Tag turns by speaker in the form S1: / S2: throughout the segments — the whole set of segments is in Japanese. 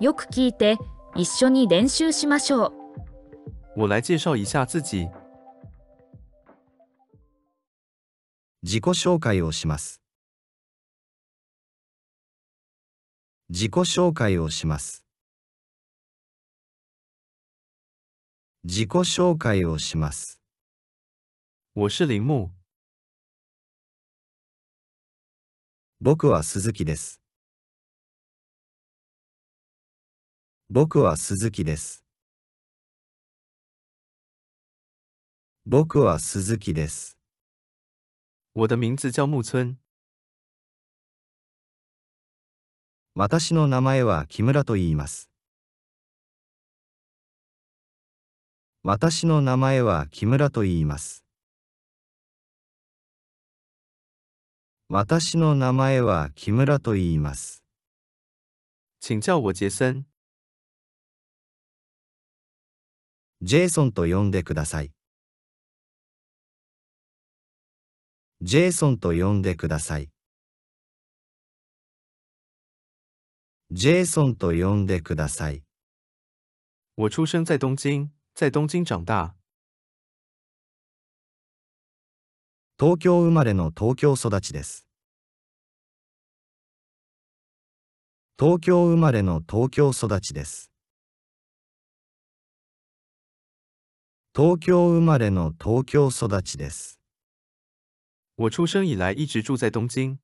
S1: よく聞いて、一緒に練習しましょう。
S2: 我来介绍一下自己。
S3: 自己紹介をします。自己紹介をします。自己紹介をします。
S2: 我是铃木，
S3: 僕は鈴木です。僕は鈴木です。僕は鈴木です。
S2: 我的名字叫木村。
S3: 私の名前は木村と言います。私の名前は木村と言います。私の名前は木村と言います。
S2: 请叫我杰森。
S3: ジェイソンと呼んでください。ジェイソンと呼んでください。ジェイソンと呼んでください。
S2: 我出生在东京，在东京长大。
S3: 東京生まれの東京育ちです。東京生まれの東京育ちです。東京生まれの東京育ちです。
S2: 我出生以来一直住在东京。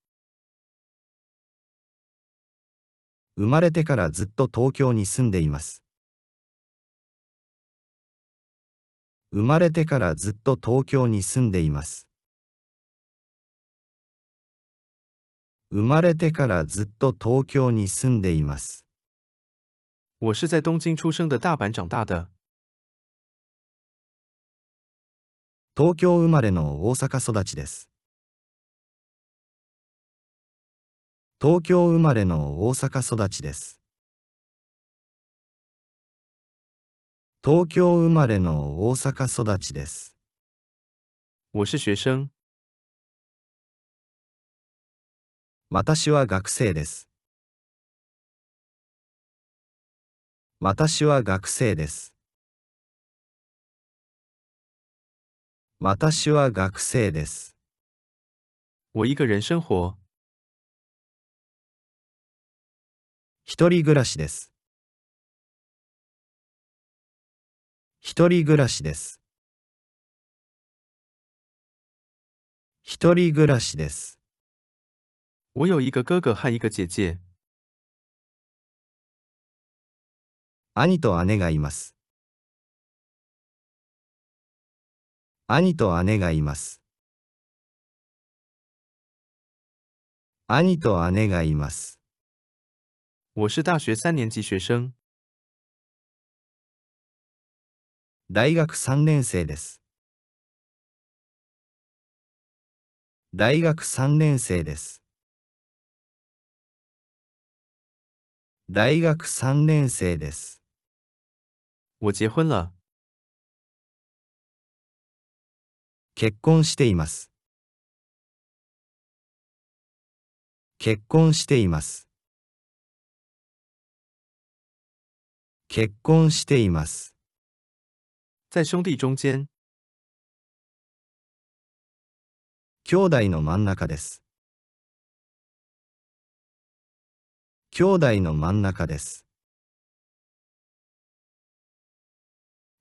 S3: 生まれてからずっと東京に住んでいます。生まれてからずっと東京に住んでいます。生まれてからずっと東京に住んでいます。
S2: 我是在东京出生的大阪长大的。
S3: 東京生まれの大阪育ちです。東京生まれの大阪育ちです。東京生まれの大阪育ちです。
S2: 我是学生。
S3: 私は学生です。私は学生です。私は学生です。
S2: 我一个人生活。
S3: 一人暮らしです。一人暮らしです。一人暮らしです。
S2: 我有一个哥哥和一个姐姐。
S3: 兄と姉がいます。兄と姉がいます。兄と姉がいます。
S2: 我是大学三年级学生。
S3: 大学3年生です。大学3年生です。大学3年生です。
S2: 我结婚了。
S3: 結婚しています。結婚しています。結婚しています。
S2: 在兄弟中间。
S3: 兄弟の真ん中です。兄弟の真ん中です。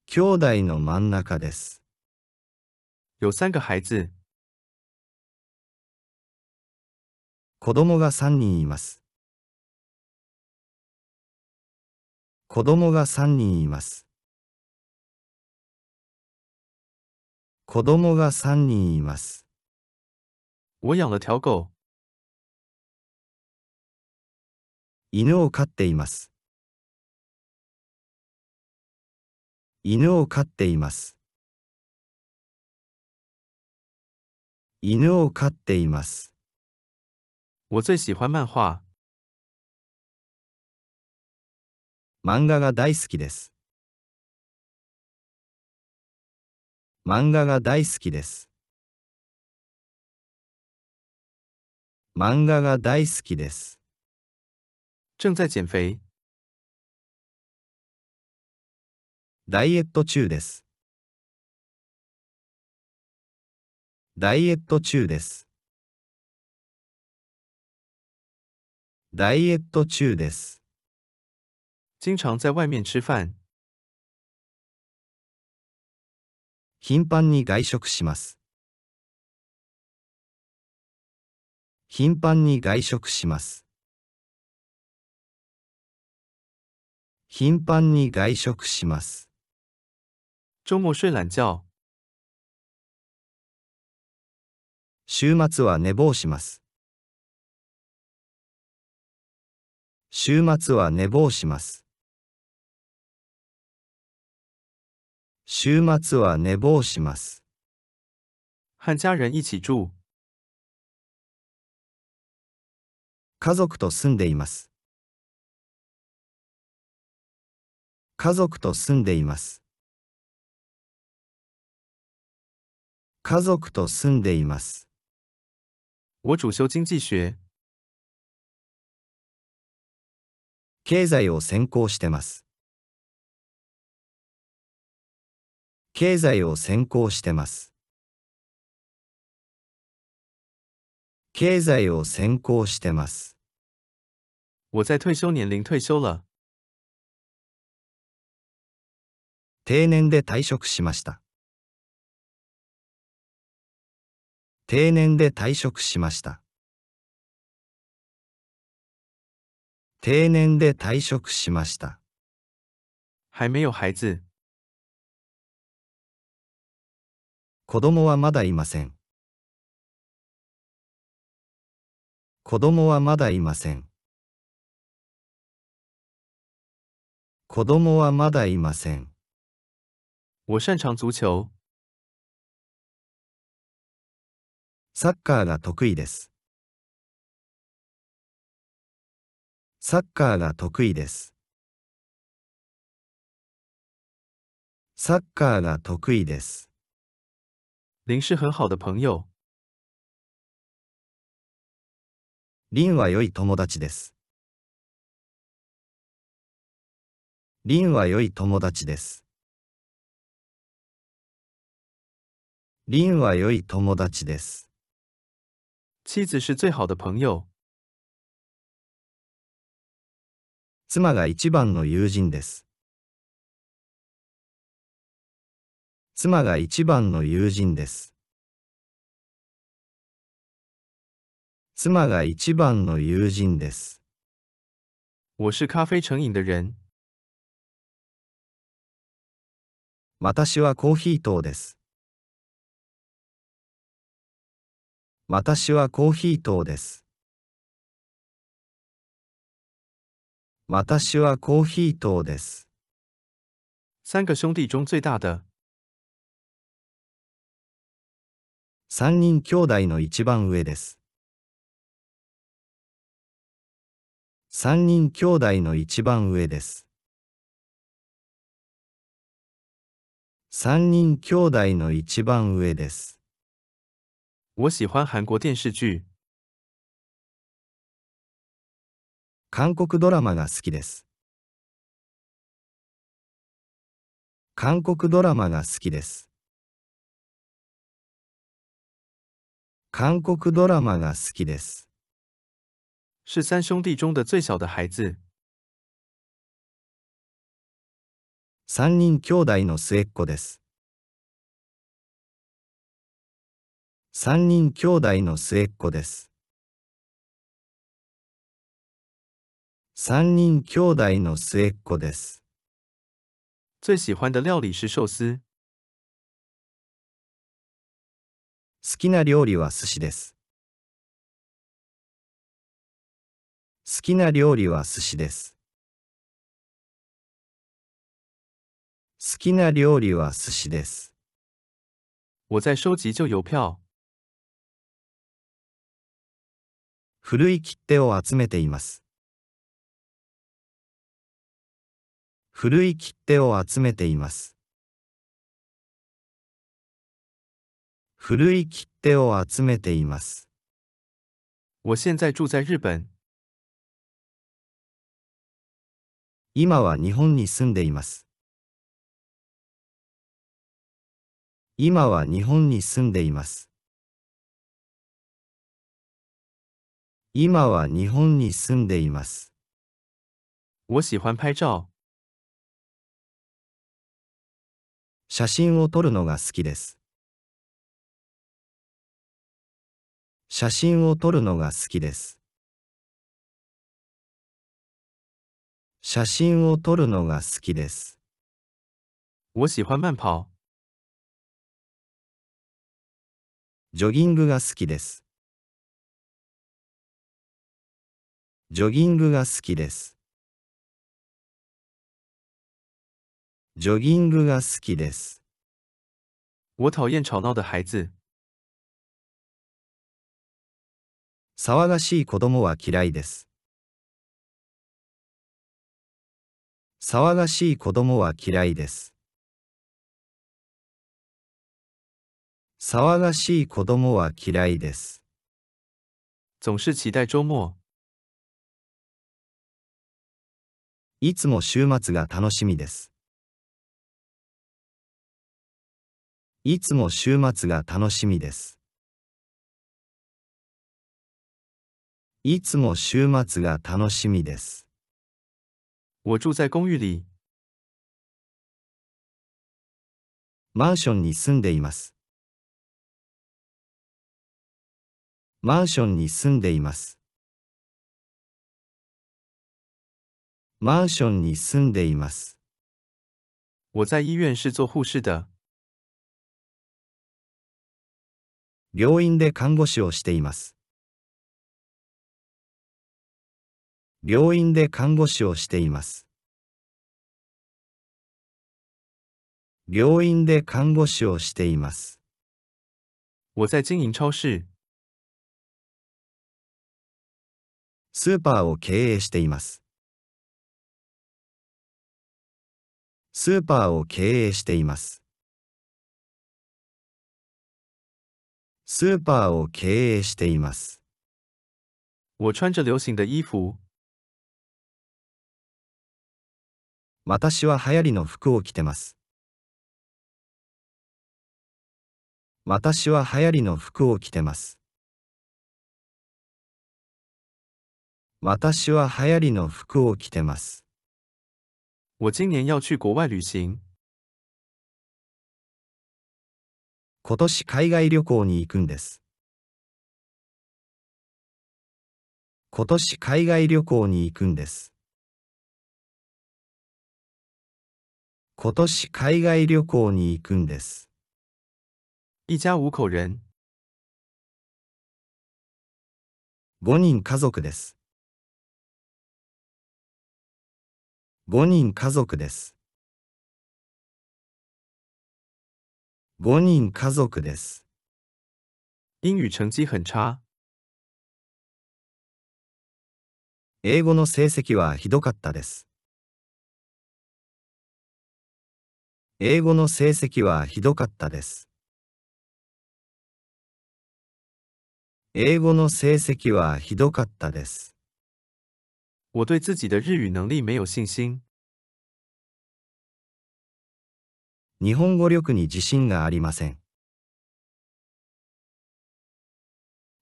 S3: 兄弟の真ん中です。
S2: 有三个孩子。
S3: 子供が3人います。子供が3人います。子供が3人います。
S2: 我养了条狗。
S3: 犬を飼っています。犬を飼っています。犬を飼っています。
S2: 我最喜欢漫画。
S3: 漫画が大好きです。漫画が大好きです。漫画が大好きです。
S2: 正在减肥。
S3: ダイエット中です。ダイエット中です。ダイエット中です。
S2: 经常在外面吃饭，
S3: 頻繁に外食します。頻繁に外食します。頻繁に外食します。
S2: 周末睡懒觉，
S3: 週末は寝坊します。週末は寝坊します。週末は寝坊します。
S2: 和家人一起住，
S3: 家族と住んでいます。家族と住んでいます。家族と住んでいます。
S2: 我主修经济学，
S3: 経済を専攻してます。経済を専攻してます。経済を専攻してます。
S2: 我在退休年龄退休了，
S3: 定年で退職しました。定年で退職しました。定年で退職しました。
S2: 还没有孩子，
S3: 子供はまだいません。子供はまだいません。子供はまだいません。
S2: 我擅长足球，
S3: サッカーが得意です。サッカーが得意です。サッカーが得意です。
S2: 林是很好的朋友，
S3: リンは良い友達です。リンは良い友達です。リンは良い友達です。
S2: 妻子是最好的朋友，
S3: 妻が一番の友人です。妻が一番の友人です。妻が一番の友人です。
S2: 我是咖啡成瘾的人，
S3: 私はコーヒー党です。私はコーヒー党です。私はコーヒー党です。
S2: 三个兄弟中最大的，
S3: 三人兄弟の一番上です。三人兄弟の一番上です。三人兄弟の一番上です。
S2: 我喜欢韩国电视剧，
S3: 韓国ドラマが好きです。韓国ドラマが好きです。韓国ドラマが好きです。
S2: 是三兄弟中的最小的孩子，
S3: 三人兄弟の末っ子です。三人兄弟の末っ子です。三人兄弟の末っ子です。
S2: 最喜欢的料理是寿司，
S3: 好きな料理は寿司です。好きな料理は寿司です。好きな料理は寿司です。
S2: 我在收集旧邮票，
S3: 古い切手を集めています。古い切手を集めています。古い切手を集めています。
S2: 我现在住在日本，
S3: 今は日本に住んでいます。今は日本に住んでいます。今は日本に住んでいます。
S2: 我喜欢拍照。
S3: 写真を撮るのが好きです。写真を撮るのが好きです。写真を撮るのが好きです。
S2: 我喜欢慢跑。
S3: ジョギングが好きです。ジョギングが好きです。ジョギングが好きです。
S2: 我讨厌吵闹的孩子。
S3: 騒がしい子供は嫌いです。騒がしい子供は嫌いです。騒がしい子供は嫌いです。
S2: 总是期待周末。
S3: いつも週末が楽しみです。いつも週末が楽しみです。いつも週末が楽しみです。
S2: 我住在公寓里。
S3: マンションに住んでいます。マンションに住んでいます。マンションに住んでいます。
S2: 我在医院是做护士的。
S3: 病院で看護師をしています。病院で看護師をしています。病院で看護師をしています。
S2: 我在经营超市。
S3: スーパーを経営しています。スーパーを経営しています。スーパーを経営しています。
S2: 我穿着流行的衣服。
S3: 私は流行りの服を着てます。私は流行りの服を着てます。私は流行りの服を着てます。
S2: 我今年要去国外旅行。
S3: 今年海外旅行に行くんです。今年海外旅行に行くんです。今年海外旅行に行くんです。
S2: 一家五口人。
S3: 5人家族です。5人家族です。5人家族です。
S2: 英语成绩很差。
S3: 英語の成績はひどかったです。英語の成績はひどかったです。英語の成績はひどかったです。
S2: 我对自己的日语能力没有信心。
S3: 日本語力に自信がありません。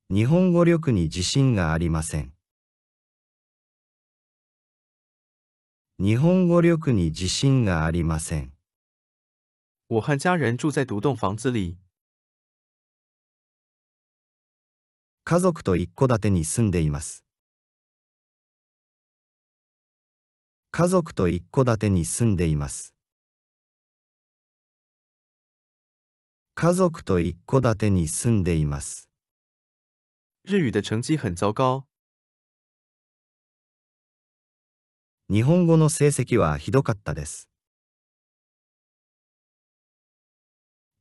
S3: 日本語力に自信がありません。日本語力に自信がありません。
S2: 我和家人住在独栋房子里。
S3: 家族と一戸建てに住んでいます。家族と一戸建てに住んでいます。家族と一戸建てに住んでいます。
S2: 日语的成绩很糟糕。
S3: 日本語の成績はひどかったです。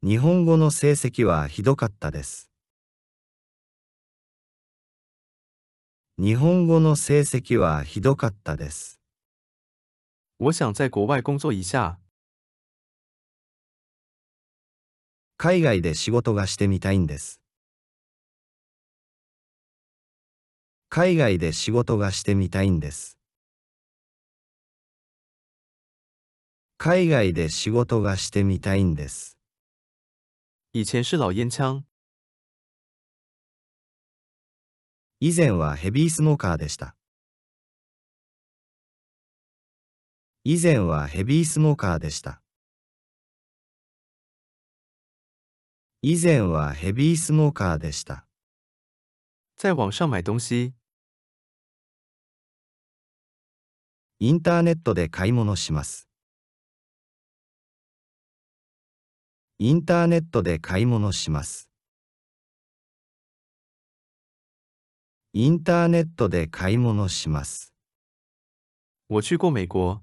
S3: 日本語の成績はひどかったです。日本語の成績はひどかったです。
S2: 我想在国外工作一下。
S3: 海外で仕事がしてみたいんです。海外で仕事がしてみたいんです。海外で仕事がしてみたいんです。
S2: 以前是老烟枪，
S3: 以前はヘビースモーカーでした。以前はヘビースモーカーでした。以前はヘビースモーカーでした。
S2: 在网上买东西，
S3: インターネットで買い物します。インターネットで買い物します。インターネットで買い物します。
S2: 我去过美国，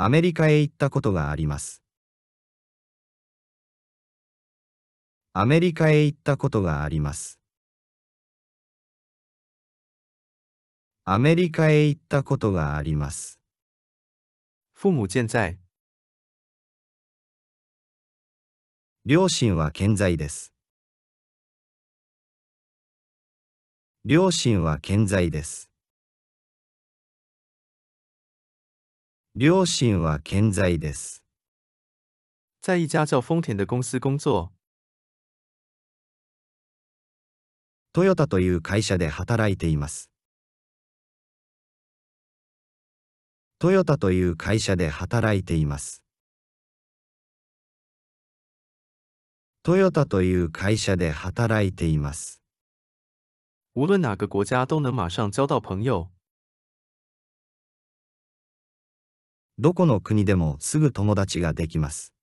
S3: アメリカへ行ったことがあります。アメリカへ行ったことがあります。アメリカへ行ったことがあります。
S2: 父母健在，
S3: 両親は健在です。両親は健在です。両親は健在です。
S2: 在一家叫丰田的公司工作，
S3: トヨタという会社で働いています。トヨタという会社で働いています。トヨタという会社で働いています。
S2: 无论哪个国家都能马上交到朋友。
S3: どこの国でもすぐ友達ができます。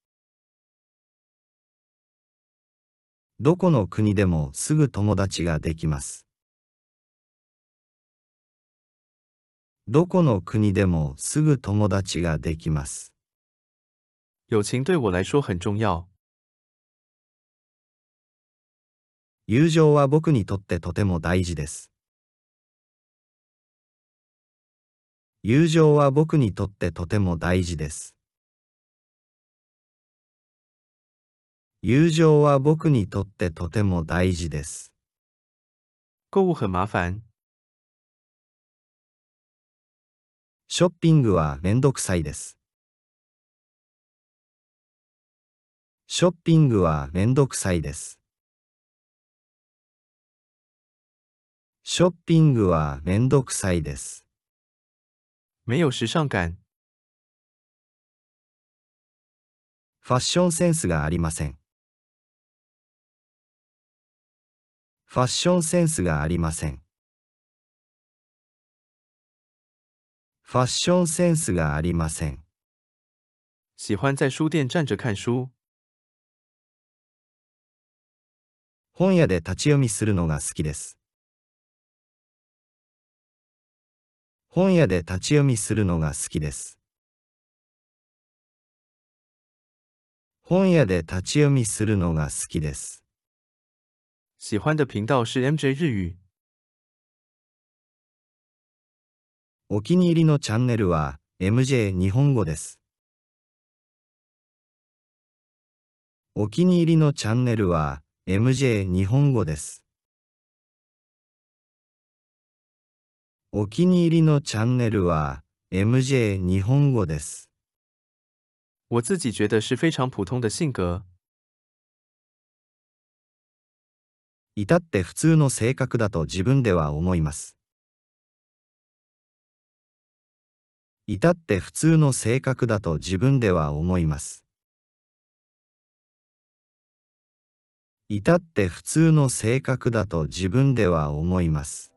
S3: どこの国でもすぐ友達ができます。どこの国でもすぐ友達ができます。
S2: 友情对我来说很重要，
S3: 友情は僕にとってとても大事です。友情は僕にとってとても大事です。友情は僕にとってとても大事です。
S2: 购物很麻烦，
S3: ショッピングはめんどくさいです。ショッピングはめんどくさいです。ショッピングはめんどくさいです。
S2: 没有时尚感，
S3: ファッションセンスがありません。ファッションセンスがありません。ファッションセンスがありません。
S2: 喜欢在书店站着看书，
S3: 本屋で立ち読みするのが好きです。本屋で立ち読みするのが好きです。本屋で立ち読みするのが好きです。
S2: 喜欢的频道是 MJ 日语，
S3: お気に入りのチャンネルは MJ 日本語です。お気に入りのチャンネルは MJ 日本語です。お気に入りのチャンネルは MJ 日本語です。
S2: 我自己觉得是非常普通的性格，
S3: 至って普通の性格だと自分では思います。至って普通の性格だと自分では思います。至って普通の性格だと自分では思います。